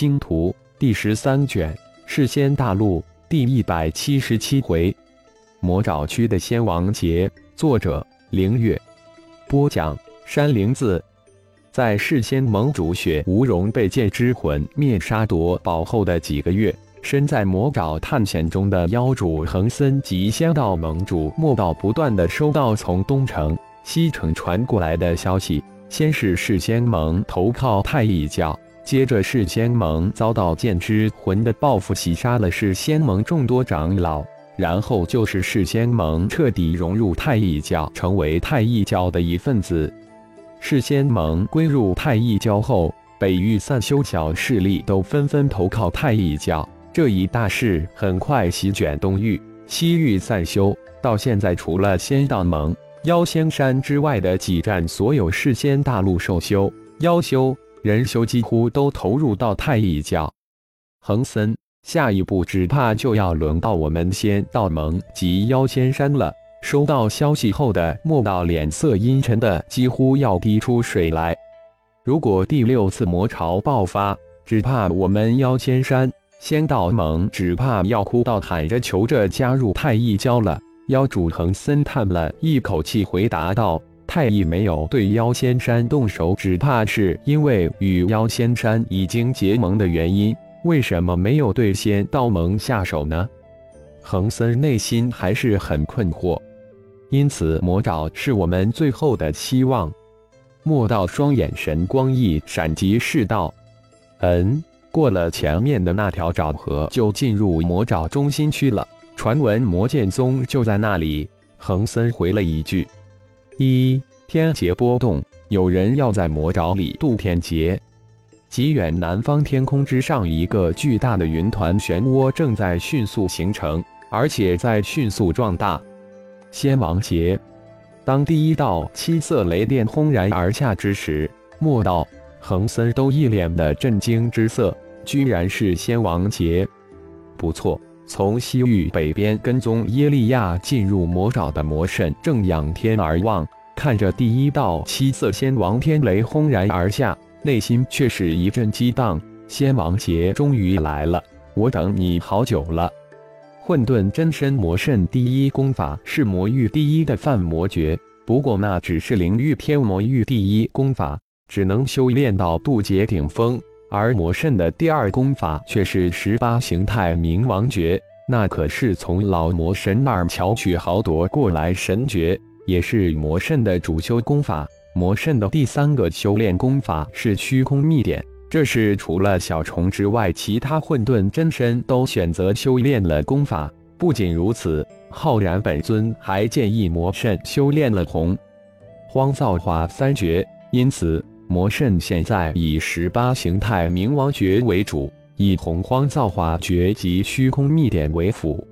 星图》第十三卷《世仙大陆》第一百七十七回，魔爪区的仙王劫。作者：凌月。播讲：山灵子。在世仙盟主雪无容被剑之魂灭杀夺宝后的几个月，身在魔爪探险中的妖主恒森及仙道盟主莫道不断的收到从东城、西城传过来的消息。先是事先盟投靠太乙教，接着事先盟遭到剑之魂的报复，袭杀了事先盟众多长老，然后就是事先盟彻底融入太一教，成为太一教的一份子。事先盟归入太一教后，北域散修小势力都纷纷投靠太一教。这一大势很快席卷东域、西域散修。到现在，除了仙道盟、妖仙山之外的几站所有世仙大陆兽修、妖修、人修，几乎都投入到太一教。恒森，下一步只怕就要轮到我们仙道盟及妖仙山了。收到消息后的莫道脸色阴沉的几乎要滴出水来。如果第六次魔潮爆发，只怕我们妖仙山仙道盟只怕要哭到喊着求着加入太一教了。妖主恒森叹了一口气，回答道：“太乙没有对妖仙山动手，只怕是因为与妖仙山已经结盟的原因。为什么没有对仙道盟下手呢？”恒森内心还是很困惑。因此，魔爪是我们最后的希望。莫道双眼神光一闪，即是道：“嗯，过了前面的那条沼河，就进入魔爪中心区了。传闻魔剑宗就在那里。”恒森回了一句：“一天劫波动，有人要在魔爪里渡天劫。”极远南方天空之上，一个巨大的云团漩涡正在迅速形成，而且在迅速壮大。仙王劫，当第一道七色雷电轰然而下之时，莫道、恒森都一脸的震惊之色。居然是仙王劫！不错，从西域北边跟踪耶利亚进入魔爪的魔神正仰天而望，看着第一道七色仙王天雷轰然而下，内心却是一阵激荡。仙王劫终于来了，我等你好久了。混沌真身魔圣第一功法是魔域第一的范魔诀，不过那只是灵域天魔域第一功法，只能修炼到渡劫顶峰。而魔圣的第二功法却是十八形态冥王诀，那可是从老魔神那儿巧取豪夺过来神诀，也是魔圣的主修功法。魔圣的第三个修炼功法是虚空秘典。这是除了小虫之外，其他混沌真身都选择修炼了功法。不仅如此，浩然本尊还建议魔圣修炼了洪荒造化三绝。因此，魔圣现在以十八形态冥王诀为主，以洪荒造化诀及虚空秘典为辅。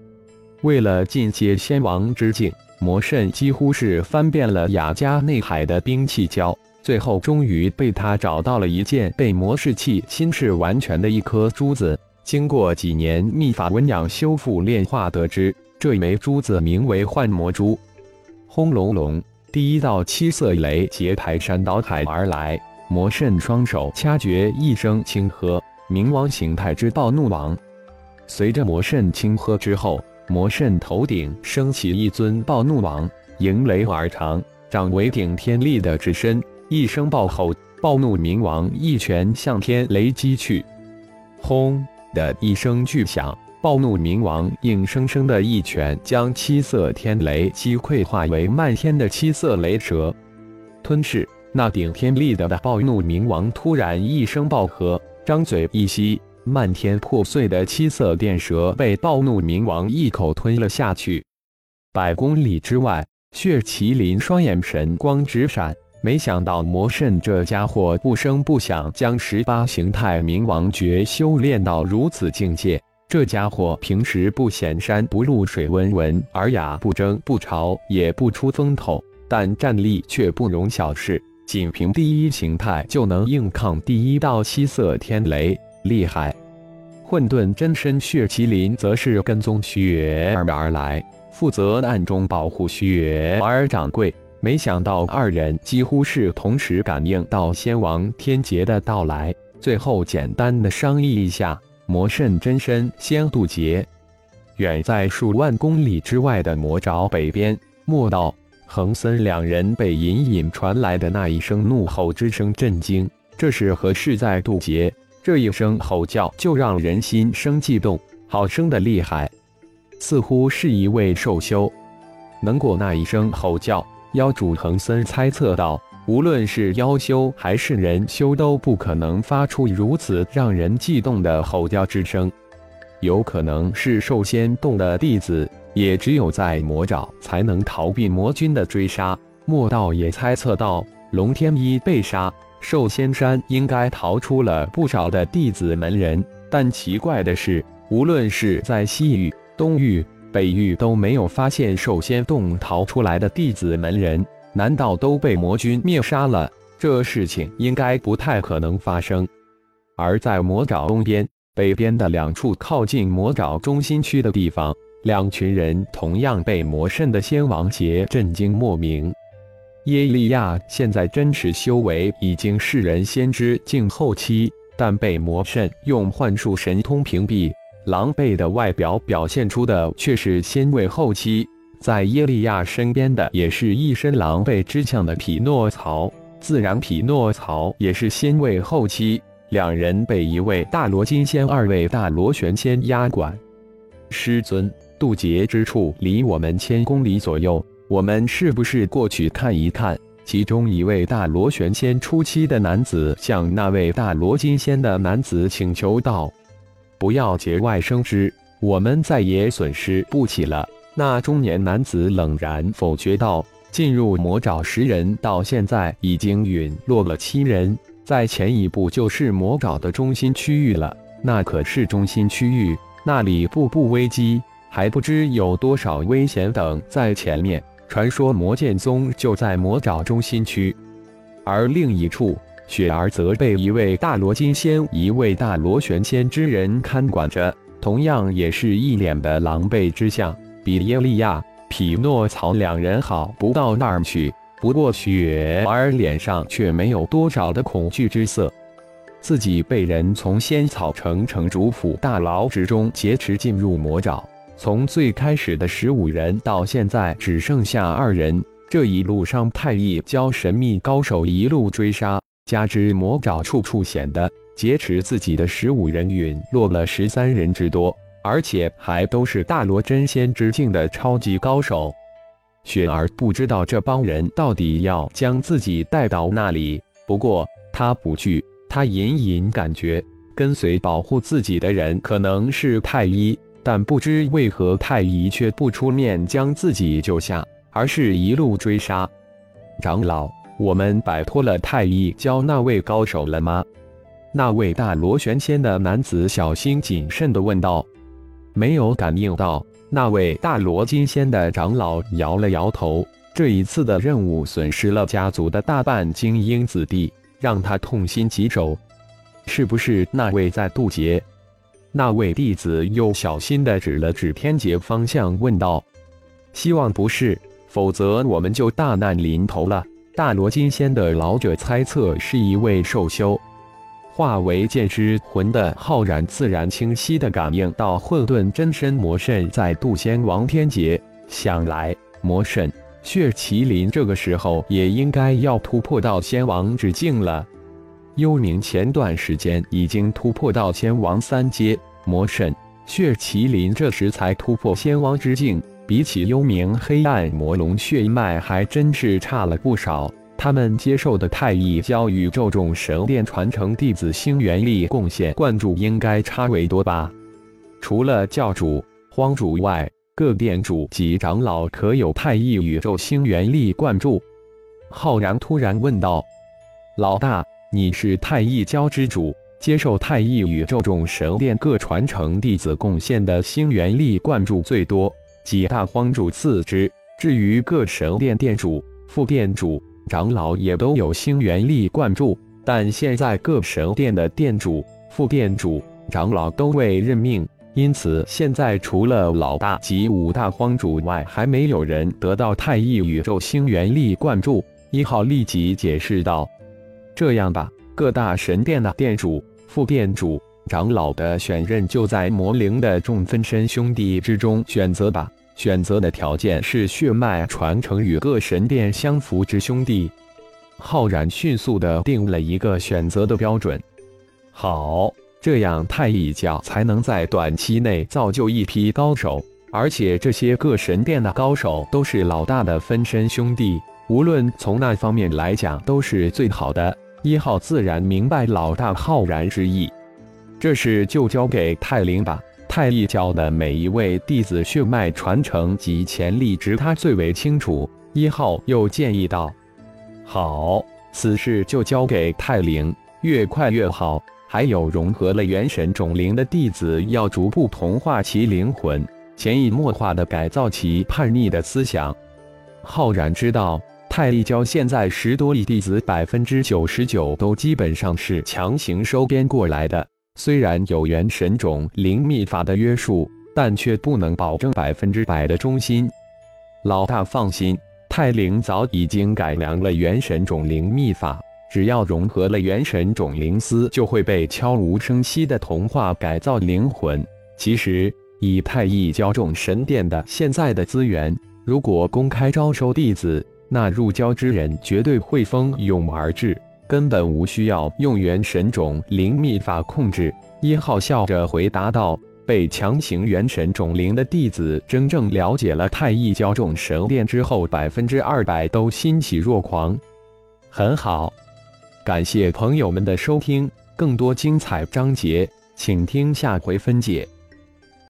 为了进阶仙王之境，魔圣几乎是翻遍了雅加内海的兵器交。最后，终于被他找到了一件被魔士器侵蚀完全的一颗珠子。经过几年秘法温养、修复、炼化，得知这枚珠子名为幻魔珠。轰隆隆，第一道七色雷劫排山倒海而来，魔圣双手掐诀，一声轻喝：“冥王形态之暴怒王。”随着魔圣轻喝之后，魔圣头顶升起一尊暴怒王，迎雷而长，掌为顶天立的之身。一声暴吼，暴怒冥王一拳向天雷击去，轰的一声巨响，暴怒冥王硬生生的一拳将七色天雷击溃，化为漫天的七色雷蛇吞噬。那顶天立的暴怒冥王突然一声暴喝，张嘴一吸，漫天破碎的七色电蛇被暴怒冥王一口吞了下去。百公里之外，血麒麟双眼神光直闪。没想到魔圣这家伙不声不响将十八形态冥王诀修炼到如此境界。这家伙平时不显山不露水，温文尔雅，不争不吵，也不出风头，但战力却不容小视。仅凭第一形态就能硬抗第一道七色天雷，厉害！混沌真身血麒麟则是跟踪雪儿而来，负责暗中保护雪儿掌柜。没想到二人几乎是同时感应到仙王天劫的到来，最后简单的商议一下，魔圣真身先渡劫。远在数万公里之外的魔爪北边，莫道、恒森两人被隐隐传来的那一声怒吼之声震惊。这是何事在渡劫？这一声吼叫就让人心生悸动，好生的厉害，似乎是一位兽修。能过那一声吼叫，妖主恒森猜测到，无论是妖修还是人修，都不可能发出如此让人悸动的吼叫之声。有可能是兽仙洞的弟子，也只有在魔爪才能逃避魔君的追杀。莫道也猜测到，龙天一被杀，寿仙山应该逃出了不少的弟子门人。但奇怪的是，无论是在西域、东域、北域，都没有发现寿仙洞逃出来的弟子门人。难道都被魔君灭杀了？这事情应该不太可能发生。而在魔爪东边。北边的两处靠近魔爪中心区的地方，两群人同样被魔圣的仙王劫震惊莫名。耶利亚现在真实修为已经是人先知境后期，但被魔圣用幻术神通屏蔽，狼狈的外表表现出的却是仙位后期。在耶利亚身边的也是一身狼狈之相的匹诺曹，自然匹诺曹也是仙位后期。两人被一位大罗金仙、二位大罗玄仙压管。师尊，渡劫之处离我们千公里左右，我们是不是过去看一看？其中一位大罗玄仙初期的男子向那位大罗金仙的男子请求道：“不要节外生枝，我们再也损失不起了。”那中年男子冷然否决道：“进入魔爪十人，到现在已经陨落了七人。”再前一步就是魔爪的中心区域了，那可是中心区域，那里步步危机，还不知有多少危险等在前面。传说魔剑宗就在魔爪中心区，而另一处，雪儿则被一位大罗金仙、一位大罗玄仙之人看管着，同样也是一脸的狼狈之相，比耶利亚、匹诺曹两人好不到那儿去。不过雪儿脸上却没有多少的恐惧之色，自己被人从仙草城城主府大牢之中劫持进入魔爪，从最开始的十五人到现在只剩下二人，这一路上太一教神秘高手一路追杀，加之魔爪处处显的，劫持自己的十五人陨落了十三人之多，而且还都是大罗真仙之境的超级高手。雪儿不知道这帮人到底要将自己带到那里，不过他不惧，他隐隐感觉跟随保护自己的人可能是太医，但不知为何太医却不出面将自己救下，而是一路追杀。长老，我们摆脱了太医教那位高手了吗？那位大螺旋仙的男子小心谨慎地问道。没有感应到。那位大罗金仙的长老摇了摇头，这一次的任务损失了家族的大半精英子弟，让他痛心疾首。是不是那位在渡劫？那位弟子又小心地指了指天劫方向，问道：“希望不是，否则我们就大难临头了。”大罗金仙的老者猜测是一位兽修。化为剑之魂的浩然自然清晰地感应到混沌真身魔圣在渡仙王天劫，想来魔圣血麒麟这个时候也应该要突破到仙王之境了。幽冥前段时间已经突破到仙王三阶，魔神血麒麟这时才突破仙王之境，比起幽冥黑暗魔龙血脉还真是差了不少。他们接受的太一教宇宙众神殿传承弟子星元力贡献灌注应该差为多吧？除了教主、荒主外，各殿主及长老可有太一宇宙星元力灌注？浩然突然问道：“老大，你是太一教之主，接受太一宇宙众神殿各传承弟子贡献的星元力灌注最多，几大荒主次之。至于各神殿殿主、副殿主。”长老也都有星元力灌注，但现在各神殿的殿主、副殿主、长老都未任命，因此现在除了老大及五大荒主外，还没有人得到太一宇宙星元力灌注。一号立即解释道：“这样吧，各大神殿的殿主、副殿主、长老的选任就在魔灵的众分身兄弟之中选择吧。选择的条件是血脉传承与各神殿相符之兄弟。浩然迅速的定了一个选择的标准。好，这样太一教才能在短期内造就一批高手，而且这些各神殿的高手都是老大的分身兄弟，无论从那方面来讲都是最好的。一号自然明白老大浩然之意，这事就交给泰灵吧。太一教的每一位弟子血脉传承及潜力值，他最为清楚。一号又建议道：“好，此事就交给泰灵，越快越好。还有融合了元神种灵的弟子，要逐步同化其灵魂，潜移默化的改造其叛逆的思想。”浩然知道，太一教现在十多亿弟子，百分之九十九都基本上是强行收编过来的。虽然有元神种灵秘法的约束，但却不能保证百分之百的忠心。老大放心，太灵早已经改良了元神种灵秘法，只要融合了元神种灵丝，就会被悄无声息的同化改造灵魂。其实，以太一教众神殿的现在的资源，如果公开招收弟子，那入教之人绝对会蜂拥而至。根本无需要用元神种灵秘法控制。一号笑着回答道：“被强行元神种灵的弟子，真正了解了太一教众神殿之后，百分之二百都欣喜若狂。”很好，感谢朋友们的收听，更多精彩章节，请听下回分解。